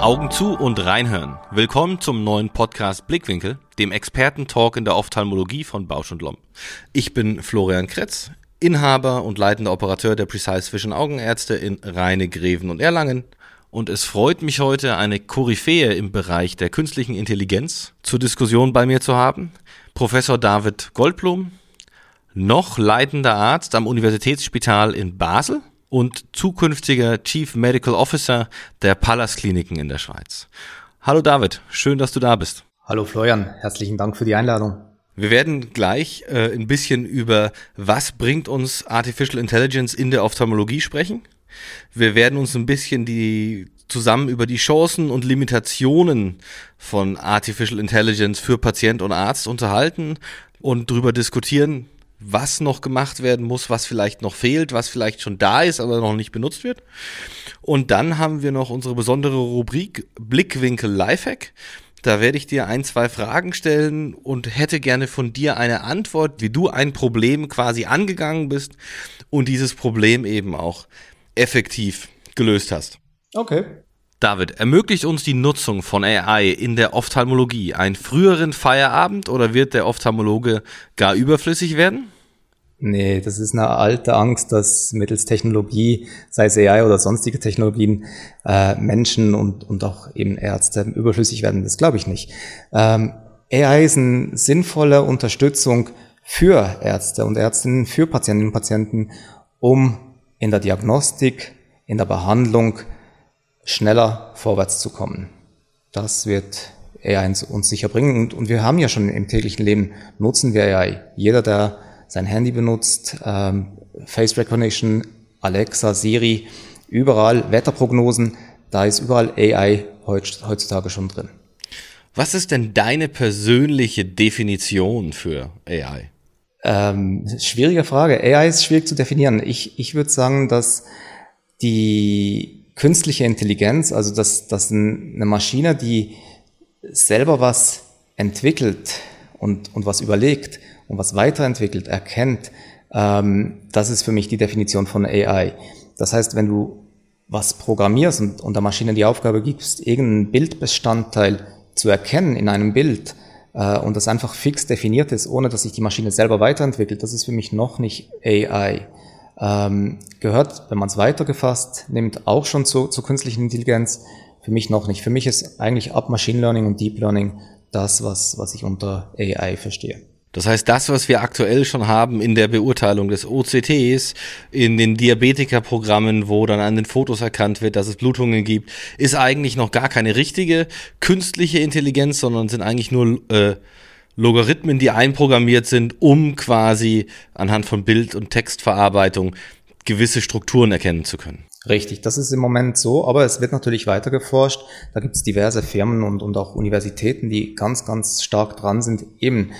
Augen zu und reinhören. Willkommen zum neuen Podcast Blickwinkel, dem Experten-Talk in der Ophthalmologie von Bausch und Lomb. Ich bin Florian Kretz, Inhaber und leitender Operateur der Precise Vision Augenärzte in Rheine, Greven und Erlangen. Und es freut mich heute, eine Koryphäe im Bereich der künstlichen Intelligenz zur Diskussion bei mir zu haben. Professor David Goldblum, noch leitender Arzt am Universitätsspital in Basel und zukünftiger Chief Medical Officer der Pallas Kliniken in der Schweiz. Hallo David, schön, dass du da bist. Hallo Florian, herzlichen Dank für die Einladung. Wir werden gleich äh, ein bisschen über was bringt uns Artificial Intelligence in der Ophthalmologie sprechen. Wir werden uns ein bisschen die zusammen über die Chancen und Limitationen von Artificial Intelligence für Patient und Arzt unterhalten und darüber diskutieren, was noch gemacht werden muss, was vielleicht noch fehlt, was vielleicht schon da ist, aber noch nicht benutzt wird. Und dann haben wir noch unsere besondere Rubrik Blickwinkel Lifehack. Da werde ich dir ein, zwei Fragen stellen und hätte gerne von dir eine Antwort, wie du ein Problem quasi angegangen bist und dieses Problem eben auch effektiv gelöst hast. Okay. David, ermöglicht uns die Nutzung von AI in der Ophthalmologie einen früheren Feierabend oder wird der Ophthalmologe gar überflüssig werden? Nee, das ist eine alte Angst, dass mittels Technologie, sei es AI oder sonstige Technologien, äh, Menschen und, und auch eben Ärzte überflüssig werden. Das glaube ich nicht. Ähm, AI ist eine sinnvolle Unterstützung für Ärzte und Ärztinnen, für Patientinnen und Patienten, um in der Diagnostik, in der Behandlung schneller vorwärts zu kommen. Das wird AI uns sicher bringen. Und, wir haben ja schon im täglichen Leben, nutzen wir AI. Jeder, der sein Handy benutzt, ähm, Face Recognition, Alexa, Siri, überall Wetterprognosen, da ist überall AI heutzutage schon drin. Was ist denn deine persönliche Definition für AI? Ähm, schwierige Frage. AI ist schwierig zu definieren. Ich, ich würde sagen, dass die künstliche Intelligenz, also dass, dass eine Maschine, die selber was entwickelt und, und was überlegt und was weiterentwickelt, erkennt, ähm, das ist für mich die Definition von AI. Das heißt, wenn du was programmierst und, und der Maschine die Aufgabe gibst, irgendeinen Bildbestandteil zu erkennen in einem Bild äh, und das einfach fix definiert ist, ohne dass sich die Maschine selber weiterentwickelt, das ist für mich noch nicht AI ähm, gehört, wenn man es weitergefasst nimmt, auch schon zu, künstlichen Intelligenz. Für mich noch nicht. Für mich ist eigentlich ab Machine Learning und Deep Learning das, was, was ich unter AI verstehe. Das heißt, das, was wir aktuell schon haben in der Beurteilung des OCTs, in den Diabetikerprogrammen, wo dann an den Fotos erkannt wird, dass es Blutungen gibt, ist eigentlich noch gar keine richtige künstliche Intelligenz, sondern sind eigentlich nur äh, Logarithmen, die einprogrammiert sind, um quasi anhand von Bild- und Textverarbeitung gewisse Strukturen erkennen zu können. Richtig, das ist im Moment so, aber es wird natürlich weiter geforscht. Da gibt es diverse Firmen und, und auch Universitäten, die ganz, ganz stark dran sind, eben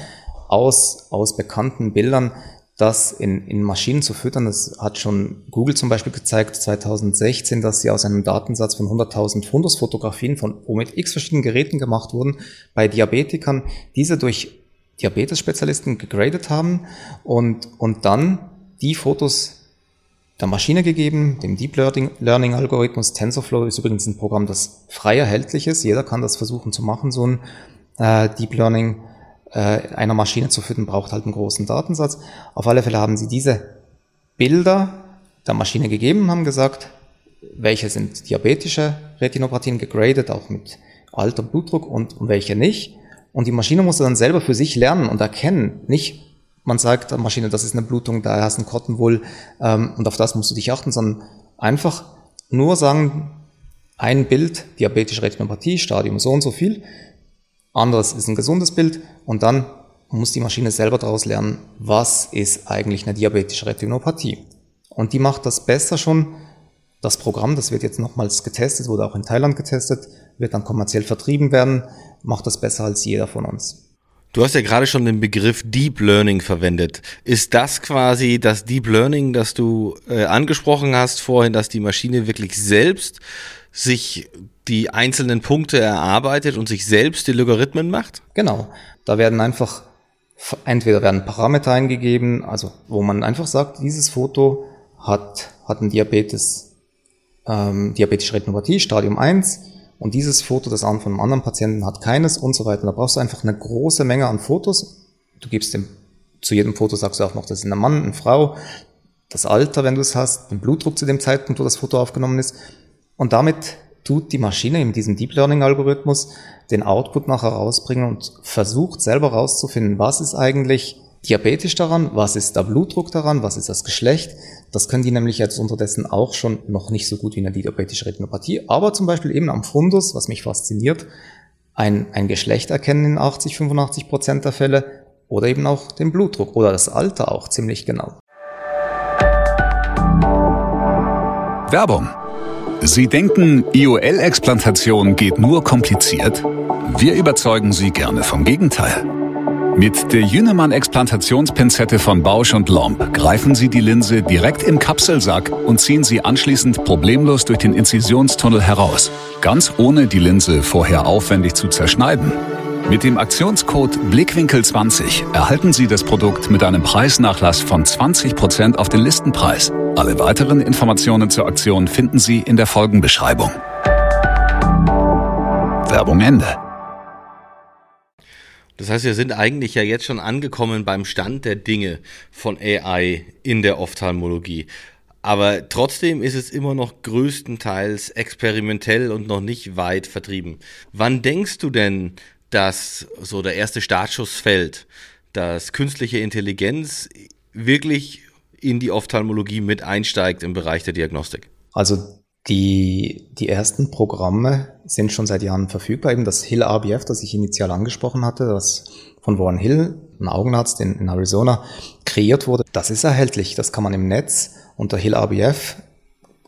aus, aus bekannten Bildern das in, in Maschinen zu füttern. Das hat schon Google zum Beispiel gezeigt 2016, dass sie aus einem Datensatz von 100.000 Fundusfotografien von wo mit x verschiedenen Geräten gemacht wurden, bei Diabetikern diese durch Diabetes-Spezialisten gegradet haben und, und dann die Fotos der Maschine gegeben, dem Deep Learning Algorithmus. TensorFlow ist übrigens ein Programm, das frei erhältlich ist. Jeder kann das versuchen zu machen, so ein äh, Deep Learning äh, einer Maschine zu füttern, braucht halt einen großen Datensatz. Auf alle Fälle haben sie diese Bilder der Maschine gegeben und haben gesagt, welche sind diabetische Retinopathien gegradet, auch mit Alter, Blutdruck und, welche nicht. Und die Maschine musste dann selber für sich lernen und erkennen, nicht man sagt der Maschine, das ist eine Blutung, da hast du ein Cottonwool ähm, und auf das musst du dich achten, sondern einfach nur sagen, ein Bild, diabetische Retinopathie, Stadium so und so viel anderes ist ein gesundes Bild und dann muss die Maschine selber daraus lernen, was ist eigentlich eine diabetische Retinopathie. Und die macht das besser schon. Das Programm, das wird jetzt nochmals getestet, wurde auch in Thailand getestet, wird dann kommerziell vertrieben werden, macht das besser als jeder von uns. Du hast ja gerade schon den Begriff Deep Learning verwendet. Ist das quasi das Deep Learning, das du äh, angesprochen hast vorhin, dass die Maschine wirklich selbst sich die einzelnen Punkte erarbeitet und sich selbst die Logarithmen macht? Genau. Da werden einfach entweder werden Parameter eingegeben, also wo man einfach sagt, dieses Foto hat, hat ein Diabetes, ähm, diabetische Retinopathie, Stadium 1, und dieses Foto, das von einem anderen Patienten hat keines und so weiter. Da brauchst du einfach eine große Menge an Fotos. Du gibst dem, zu jedem Foto sagst du auch noch, das ist ein Mann, eine Frau, das Alter, wenn du es hast, den Blutdruck zu dem Zeitpunkt, wo das Foto aufgenommen ist. Und damit tut die Maschine in diesem Deep Learning Algorithmus den Output nachher rausbringen und versucht selber rauszufinden, was ist eigentlich diabetisch daran, was ist der Blutdruck daran, was ist das Geschlecht. Das können die nämlich jetzt unterdessen auch schon noch nicht so gut wie eine diabetische Retinopathie, aber zum Beispiel eben am Fundus, was mich fasziniert, ein, ein Geschlecht erkennen in 80, 85 Prozent der Fälle oder eben auch den Blutdruck oder das Alter auch ziemlich genau. Werbung Sie denken, IOL-Explantation geht nur kompliziert? Wir überzeugen Sie gerne vom Gegenteil. Mit der Jünemann-Explantationspinzette von Bausch und Lomb greifen Sie die Linse direkt im Kapselsack und ziehen sie anschließend problemlos durch den Inzisionstunnel heraus, ganz ohne die Linse vorher aufwendig zu zerschneiden. Mit dem Aktionscode Blickwinkel20 erhalten Sie das Produkt mit einem Preisnachlass von 20% auf den Listenpreis. Alle weiteren Informationen zur Aktion finden Sie in der Folgenbeschreibung. Werbung Ende. Das heißt, wir sind eigentlich ja jetzt schon angekommen beim Stand der Dinge von AI in der Ophthalmologie. Aber trotzdem ist es immer noch größtenteils experimentell und noch nicht weit vertrieben. Wann denkst du denn, dass so der erste Startschuss fällt, dass künstliche Intelligenz wirklich in die Ophthalmologie mit einsteigt im Bereich der Diagnostik? Also die, die ersten Programme sind schon seit Jahren verfügbar. Eben das Hill RBF, das ich initial angesprochen hatte, das von Warren Hill, ein Augenarzt in, in Arizona, kreiert wurde. Das ist erhältlich. Das kann man im Netz unter Hill RBF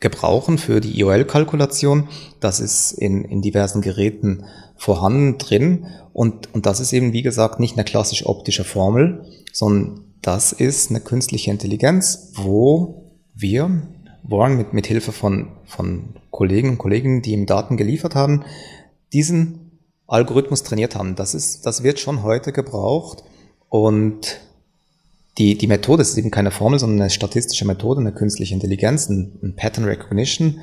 gebrauchen für die IOL-Kalkulation. Das ist in, in diversen Geräten vorhanden drin. Und, und das ist eben, wie gesagt, nicht eine klassisch optische Formel, sondern das ist eine künstliche Intelligenz, wo wir, Warren mit, mit Hilfe von, von Kollegen und Kolleginnen, die ihm Daten geliefert haben, diesen Algorithmus trainiert haben. Das ist, das wird schon heute gebraucht und die, die Methode ist eben keine Formel, sondern eine statistische Methode, eine künstliche Intelligenz, ein, ein Pattern Recognition,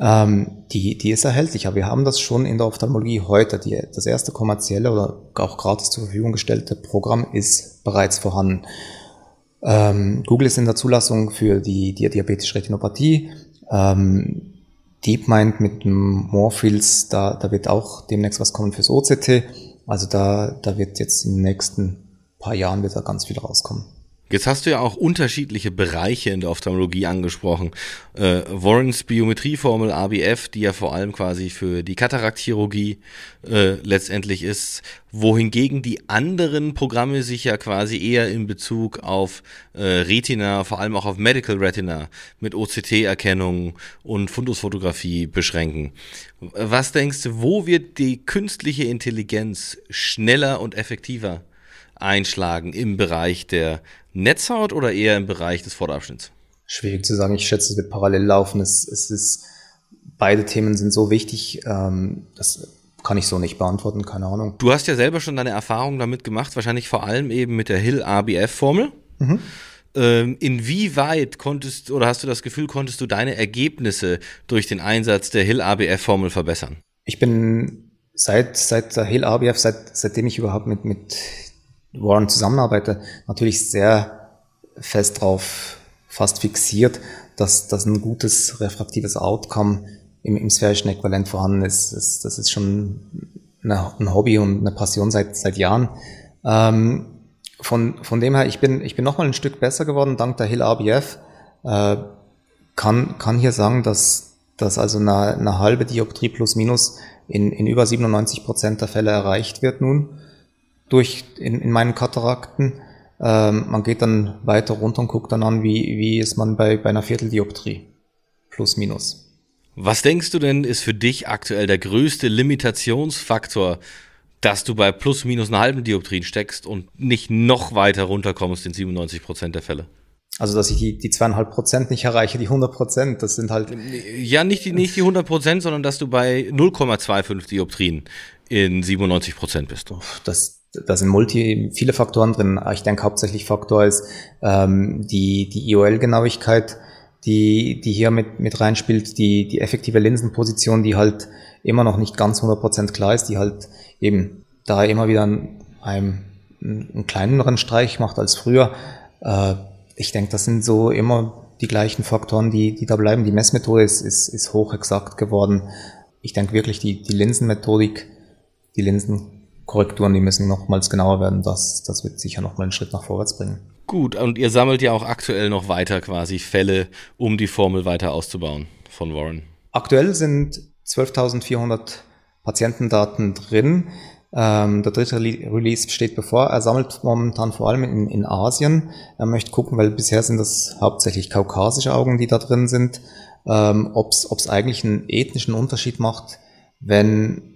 ähm, die, die ist erhältlich. Aber wir haben das schon in der Ophthalmologie heute. Die, das erste kommerzielle oder auch gratis zur Verfügung gestellte Programm ist bereits vorhanden. Ähm, Google ist in der Zulassung für die, die diabetische Retinopathie. Ähm, DeepMind mit dem Morpheus, da, da wird auch demnächst was kommen fürs OCT. Also da, da wird jetzt in den nächsten paar Jahren wird da ganz viel rauskommen. Jetzt hast du ja auch unterschiedliche Bereiche in der Ophthalmologie angesprochen. Äh, Warrens Biometrieformel ABF, die ja vor allem quasi für die Kataraktchirurgie äh, letztendlich ist, wohingegen die anderen Programme sich ja quasi eher in Bezug auf äh, Retina, vor allem auch auf Medical Retina mit OCT-Erkennung und Fundusfotografie beschränken. Was denkst du, wo wird die künstliche Intelligenz schneller und effektiver einschlagen im Bereich der Netzhaut oder eher im Bereich des Vorderabschnitts? Schwierig zu sagen. Ich schätze, es wird parallel laufen. Es, es ist, beide Themen sind so wichtig, ähm, das kann ich so nicht beantworten, keine Ahnung. Du hast ja selber schon deine Erfahrungen damit gemacht, wahrscheinlich vor allem eben mit der Hill-ABF-Formel. Mhm. Ähm, inwieweit konntest oder hast du das Gefühl, konntest du deine Ergebnisse durch den Einsatz der Hill-ABF-Formel verbessern? Ich bin seit, seit der Hill-ABF, seit, seitdem ich überhaupt mit, mit Warren zusammenarbeite, natürlich sehr fest drauf fast fixiert, dass, dass ein gutes refraktives Outcome im, im sphärischen Äquivalent vorhanden ist. Das, das ist schon eine, ein Hobby und eine Passion seit, seit Jahren. Ähm, von, von dem her, ich bin, ich bin nochmal ein Stück besser geworden, dank der Hill RBF. Äh, kann, kann hier sagen, dass, dass also eine, eine halbe Dioptrie plus minus in, in über 97 Prozent der Fälle erreicht wird nun durch in, in meinen Katarakten. Ähm, man geht dann weiter runter und guckt dann an, wie, wie ist man bei, bei einer Vierteldioptrie. Plus, minus. Was denkst du denn, ist für dich aktuell der größte Limitationsfaktor, dass du bei plus minus einer halben Dioptrien steckst und nicht noch weiter runterkommst in 97 Prozent der Fälle? Also, dass ich die, die zweieinhalb Prozent nicht erreiche, die 100 Prozent, das sind halt. Ja, nicht die, nicht die 100 Prozent, sondern dass du bei 0,25 Dioptrien in 97 Prozent bist. Das, da sind multi, viele Faktoren drin. Ich denke, hauptsächlich Faktor ist ähm, die, die IOL-Genauigkeit, die, die hier mit, mit reinspielt, die, die effektive Linsenposition, die halt immer noch nicht ganz 100% klar ist, die halt eben da immer wieder einen, einen, kleineren Streich macht als früher. Äh, ich denke, das sind so immer die gleichen Faktoren, die, die da bleiben. Die Messmethode ist, ist, ist hoch exakt geworden. Ich denke wirklich, die, die Linsenmethodik, die Linsenkorrekturen, die müssen nochmals genauer werden. Das, das wird sicher nochmal einen Schritt nach vorwärts bringen. Gut, und ihr sammelt ja auch aktuell noch weiter quasi Fälle, um die Formel weiter auszubauen von Warren. Aktuell sind 12.400 Patientendaten drin. Ähm, der dritte Release steht bevor. Er sammelt momentan vor allem in, in Asien. Er möchte gucken, weil bisher sind das hauptsächlich kaukasische Augen, die da drin sind, ähm, ob es eigentlich einen ethnischen Unterschied macht, wenn,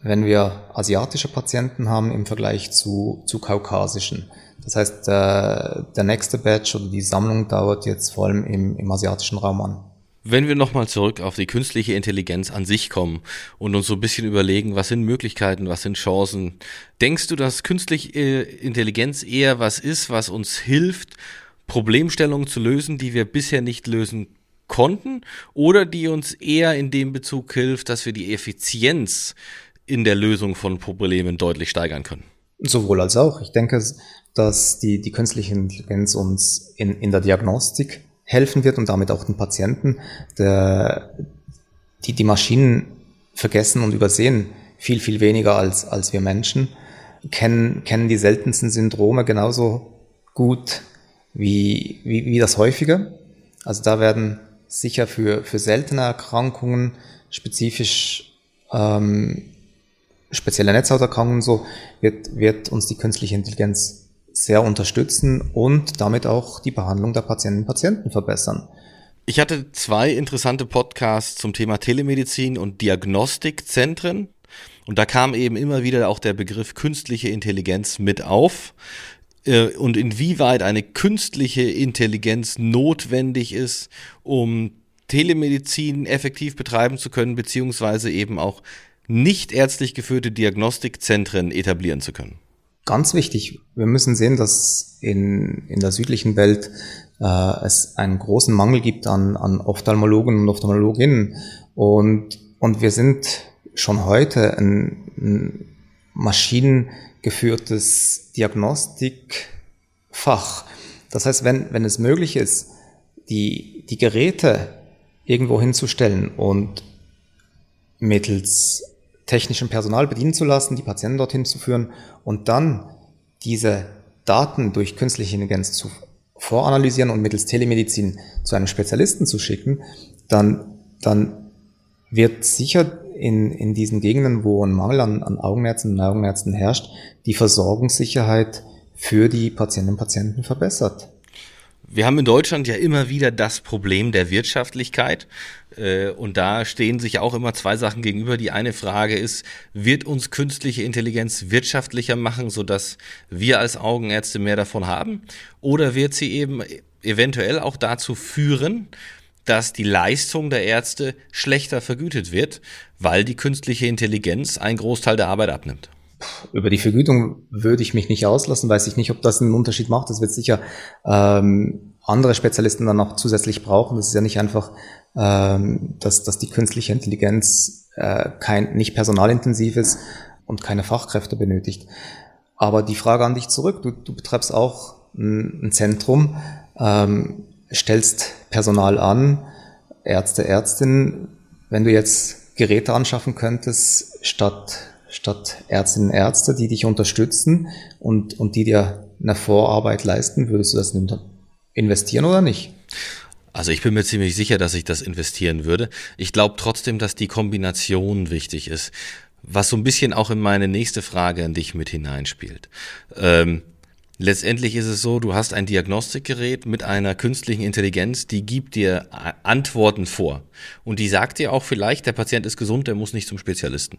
wenn wir asiatische Patienten haben im Vergleich zu, zu kaukasischen. Das heißt, der, der nächste Batch oder die Sammlung dauert jetzt vor allem im, im asiatischen Raum an. Wenn wir nochmal zurück auf die künstliche Intelligenz an sich kommen und uns so ein bisschen überlegen, was sind Möglichkeiten, was sind Chancen, denkst du, dass künstliche Intelligenz eher was ist, was uns hilft, Problemstellungen zu lösen, die wir bisher nicht lösen konnten, oder die uns eher in dem Bezug hilft, dass wir die Effizienz in der Lösung von Problemen deutlich steigern können? Sowohl als auch. Ich denke, dass die, die künstliche Intelligenz uns in, in der Diagnostik helfen wird und damit auch den Patienten. Der, die, die Maschinen vergessen und übersehen viel, viel weniger als, als wir Menschen, kennen, kennen die seltensten Syndrome genauso gut wie, wie, wie das häufige. Also da werden sicher für, für seltene Erkrankungen spezifisch ähm, spezielle Netzhauterkrankungen so, wird, wird uns die künstliche Intelligenz sehr unterstützen und damit auch die Behandlung der Patientinnen und Patienten verbessern. Ich hatte zwei interessante Podcasts zum Thema Telemedizin und Diagnostikzentren. Und da kam eben immer wieder auch der Begriff künstliche Intelligenz mit auf. Äh, und inwieweit eine künstliche Intelligenz notwendig ist, um Telemedizin effektiv betreiben zu können, beziehungsweise eben auch nicht ärztlich geführte Diagnostikzentren etablieren zu können. Ganz wichtig, wir müssen sehen, dass in, in der südlichen Welt äh, es einen großen Mangel gibt an, an Ophthalmologen und Ophthalmologinnen. Und, und wir sind schon heute ein, ein maschinengeführtes Diagnostikfach. Das heißt, wenn, wenn es möglich ist, die, die Geräte irgendwo hinzustellen und mittels technischem Personal bedienen zu lassen, die Patienten dorthin zu führen und dann diese Daten durch künstliche Intelligenz zu voranalysieren und mittels Telemedizin zu einem Spezialisten zu schicken, dann, dann wird sicher in, in diesen Gegenden, wo ein Mangel an, an Augenärzten und Augenärzten herrscht, die Versorgungssicherheit für die Patientinnen und Patienten verbessert. Wir haben in Deutschland ja immer wieder das Problem der Wirtschaftlichkeit. Äh, und da stehen sich auch immer zwei Sachen gegenüber. Die eine Frage ist, wird uns künstliche Intelligenz wirtschaftlicher machen, sodass wir als Augenärzte mehr davon haben? Oder wird sie eben eventuell auch dazu führen, dass die Leistung der Ärzte schlechter vergütet wird, weil die künstliche Intelligenz einen Großteil der Arbeit abnimmt? Über die Vergütung würde ich mich nicht auslassen, weiß ich nicht, ob das einen Unterschied macht. Das wird sicher ähm, andere Spezialisten dann noch zusätzlich brauchen. Das ist ja nicht einfach, ähm, dass, dass die künstliche Intelligenz äh, kein, nicht personalintensiv ist und keine Fachkräfte benötigt. Aber die Frage an dich zurück, du, du betreibst auch ein, ein Zentrum, ähm, stellst Personal an, Ärzte, Ärztinnen. Wenn du jetzt Geräte anschaffen könntest, statt statt Ärztinnen und Ärzte, die dich unterstützen und, und die dir eine Vorarbeit leisten, würdest du das investieren oder nicht? Also ich bin mir ziemlich sicher, dass ich das investieren würde. Ich glaube trotzdem, dass die Kombination wichtig ist, was so ein bisschen auch in meine nächste Frage an dich mit hineinspielt. Ähm, letztendlich ist es so, du hast ein Diagnostikgerät mit einer künstlichen Intelligenz, die gibt dir Antworten vor. Und die sagt dir auch vielleicht, der Patient ist gesund, der muss nicht zum Spezialisten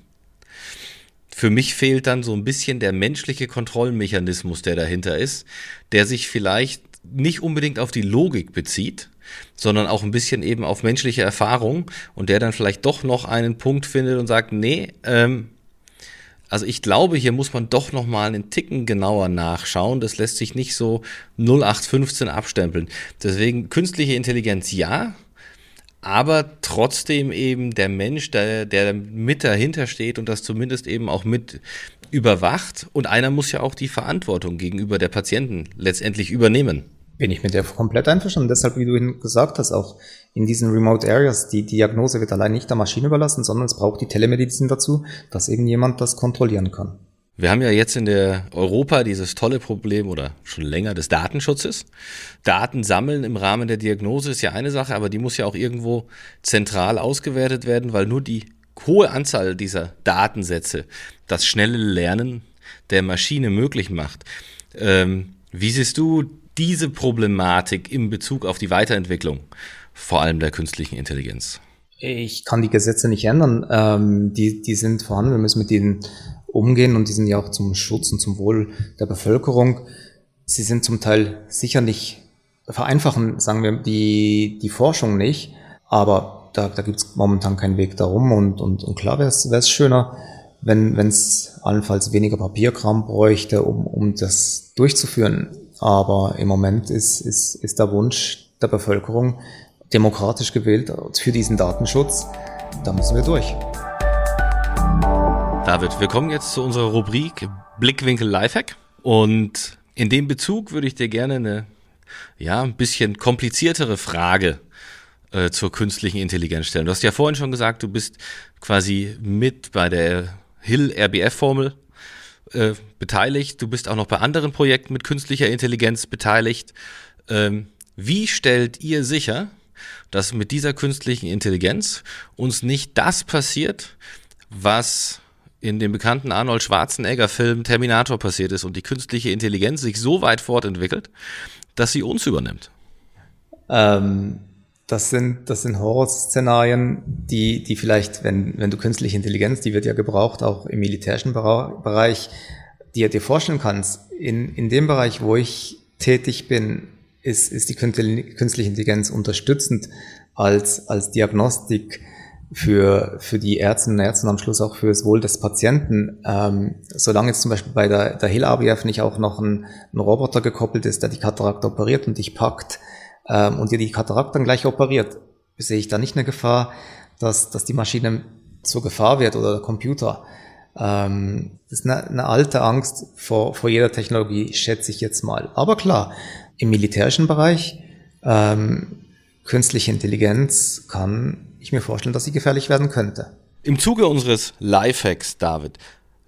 für mich fehlt dann so ein bisschen der menschliche Kontrollmechanismus, der dahinter ist, der sich vielleicht nicht unbedingt auf die Logik bezieht, sondern auch ein bisschen eben auf menschliche Erfahrung und der dann vielleicht doch noch einen Punkt findet und sagt, nee, ähm, Also ich glaube, hier muss man doch noch mal einen Ticken genauer nachschauen. Das lässt sich nicht so 0815 abstempeln. Deswegen künstliche Intelligenz ja, aber trotzdem eben der Mensch, der, der mit dahinter steht und das zumindest eben auch mit überwacht. Und einer muss ja auch die Verantwortung gegenüber der Patienten letztendlich übernehmen. Bin ich mit dir komplett einverstanden. Deshalb, wie du gesagt hast, auch in diesen Remote Areas, die Diagnose wird allein nicht der Maschine überlassen, sondern es braucht die Telemedizin dazu, dass eben jemand das kontrollieren kann. Wir haben ja jetzt in der Europa dieses tolle Problem oder schon länger des Datenschutzes. Daten sammeln im Rahmen der Diagnose ist ja eine Sache, aber die muss ja auch irgendwo zentral ausgewertet werden, weil nur die hohe Anzahl dieser Datensätze das schnelle Lernen der Maschine möglich macht. Ähm, wie siehst du diese Problematik im Bezug auf die Weiterentwicklung, vor allem der künstlichen Intelligenz? Ich kann die Gesetze nicht ändern. Ähm, die, die sind vorhanden. Wir müssen mit denen umgehen und die sind ja auch zum Schutz und zum Wohl der Bevölkerung. Sie sind zum Teil sicher nicht vereinfachen, sagen wir, die, die Forschung nicht, aber da, da gibt es momentan keinen Weg darum und, und, und klar wäre es schöner, wenn es allenfalls weniger Papierkram bräuchte, um, um das durchzuführen. Aber im Moment ist, ist, ist der Wunsch der Bevölkerung demokratisch gewählt für diesen Datenschutz. Da müssen wir durch. David, wir kommen jetzt zu unserer Rubrik Blickwinkel Lifehack. Und in dem Bezug würde ich dir gerne eine, ja, ein bisschen kompliziertere Frage äh, zur künstlichen Intelligenz stellen. Du hast ja vorhin schon gesagt, du bist quasi mit bei der Hill-RBF-Formel äh, beteiligt. Du bist auch noch bei anderen Projekten mit künstlicher Intelligenz beteiligt. Ähm, wie stellt ihr sicher, dass mit dieser künstlichen Intelligenz uns nicht das passiert, was in dem bekannten Arnold Schwarzenegger-Film Terminator passiert ist und die künstliche Intelligenz sich so weit fortentwickelt, dass sie uns übernimmt? Ähm, das sind, das sind Horrorszenarien, die, die vielleicht, wenn, wenn du künstliche Intelligenz, die wird ja gebraucht, auch im militärischen Bereich, dir dir vorstellen kannst. In, in dem Bereich, wo ich tätig bin, ist, ist die künstliche Intelligenz unterstützend als, als Diagnostik für, für die Ärztinnen und Ärzte am Schluss auch für das Wohl des Patienten. Ähm, solange jetzt zum Beispiel bei der, der Hill-ABF nicht auch noch ein, ein Roboter gekoppelt ist, der die Katarakte operiert und dich packt, ähm, und dir die Katarakt dann gleich operiert, sehe ich da nicht eine Gefahr, dass, dass die Maschine zur Gefahr wird oder der Computer. Ähm, das ist eine, eine alte Angst vor, vor jeder Technologie, schätze ich jetzt mal. Aber klar, im militärischen Bereich, ähm, künstliche Intelligenz kann ich mir vorstellen, dass sie gefährlich werden könnte. Im Zuge unseres Lifehacks, David,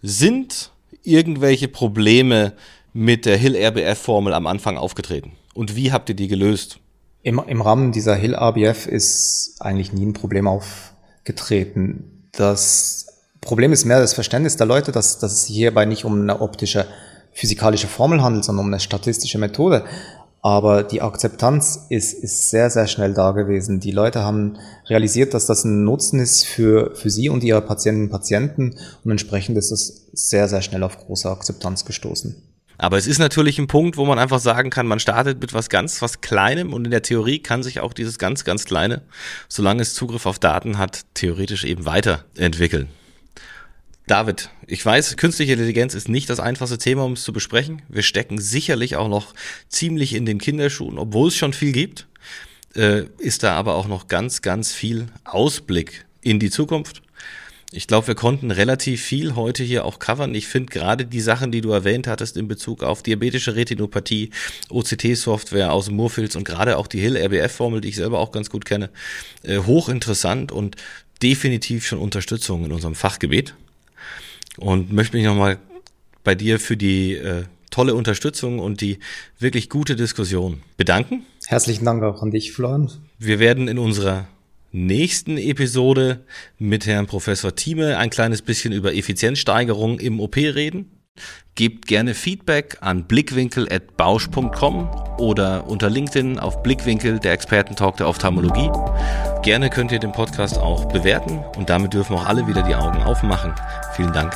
sind irgendwelche Probleme mit der Hill-RBF-Formel am Anfang aufgetreten? Und wie habt ihr die gelöst? Im, Im Rahmen dieser Hill ABF ist eigentlich nie ein Problem aufgetreten. Das Problem ist mehr das Verständnis der Leute, dass, dass es sich hierbei nicht um eine optische physikalische Formel handelt, sondern um eine statistische Methode. Aber die Akzeptanz ist, ist sehr, sehr schnell da gewesen. Die Leute haben realisiert, dass das ein Nutzen ist für, für sie und ihre Patientinnen und Patienten und entsprechend ist es sehr, sehr schnell auf große Akzeptanz gestoßen. Aber es ist natürlich ein Punkt, wo man einfach sagen kann, man startet mit was ganz, was Kleinem und in der Theorie kann sich auch dieses ganz, ganz Kleine, solange es Zugriff auf Daten hat, theoretisch eben weiterentwickeln. David, ich weiß, künstliche Intelligenz ist nicht das einfachste Thema, um es zu besprechen. Wir stecken sicherlich auch noch ziemlich in den Kinderschuhen, obwohl es schon viel gibt, äh, ist da aber auch noch ganz, ganz viel Ausblick in die Zukunft. Ich glaube, wir konnten relativ viel heute hier auch covern. Ich finde gerade die Sachen, die du erwähnt hattest in Bezug auf diabetische Retinopathie, OCT-Software aus Moorfields und gerade auch die Hill-RBF-Formel, die ich selber auch ganz gut kenne, äh, hochinteressant und definitiv schon Unterstützung in unserem Fachgebiet. Und möchte mich nochmal bei dir für die äh, tolle Unterstützung und die wirklich gute Diskussion bedanken. Herzlichen Dank auch an dich, Florian. Wir werden in unserer nächsten Episode mit Herrn Professor Thieme ein kleines bisschen über Effizienzsteigerung im OP reden. Gebt gerne Feedback an blickwinkel.bausch.com oder unter LinkedIn auf Blickwinkel, der Expertentalk der Ophthalmologie. Gerne könnt ihr den Podcast auch bewerten und damit dürfen auch alle wieder die Augen aufmachen. Vielen Dank.